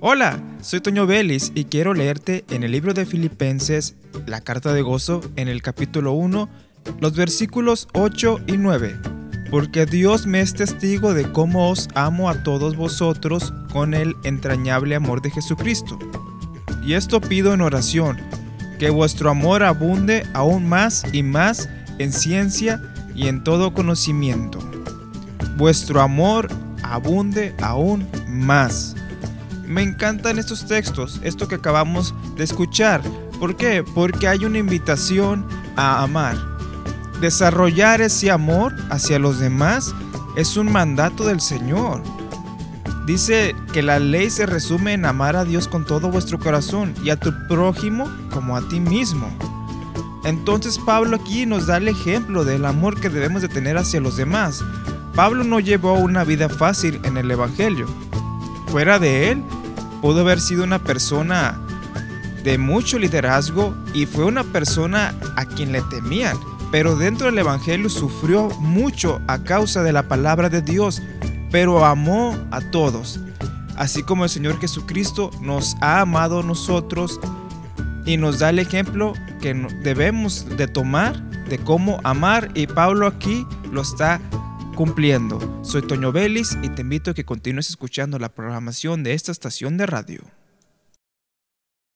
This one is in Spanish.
Hola, soy Toño Vélez y quiero leerte en el libro de Filipenses, la carta de gozo, en el capítulo 1, los versículos 8 y 9. Porque Dios me es testigo de cómo os amo a todos vosotros con el entrañable amor de Jesucristo. Y esto pido en oración, que vuestro amor abunde aún más y más en ciencia y en todo conocimiento. Vuestro amor abunde aún más me encantan estos textos, esto que acabamos de escuchar. ¿Por qué? Porque hay una invitación a amar. Desarrollar ese amor hacia los demás es un mandato del Señor. Dice que la ley se resume en amar a Dios con todo vuestro corazón y a tu prójimo como a ti mismo. Entonces Pablo aquí nos da el ejemplo del amor que debemos de tener hacia los demás. Pablo no llevó una vida fácil en el Evangelio. Fuera de él, pudo haber sido una persona de mucho liderazgo y fue una persona a quien le temían, pero dentro del Evangelio sufrió mucho a causa de la palabra de Dios, pero amó a todos, así como el Señor Jesucristo nos ha amado a nosotros y nos da el ejemplo que debemos de tomar de cómo amar. Y Pablo aquí lo está cumpliendo. Soy Toño Vélez y te invito a que continúes escuchando la programación de esta estación de radio.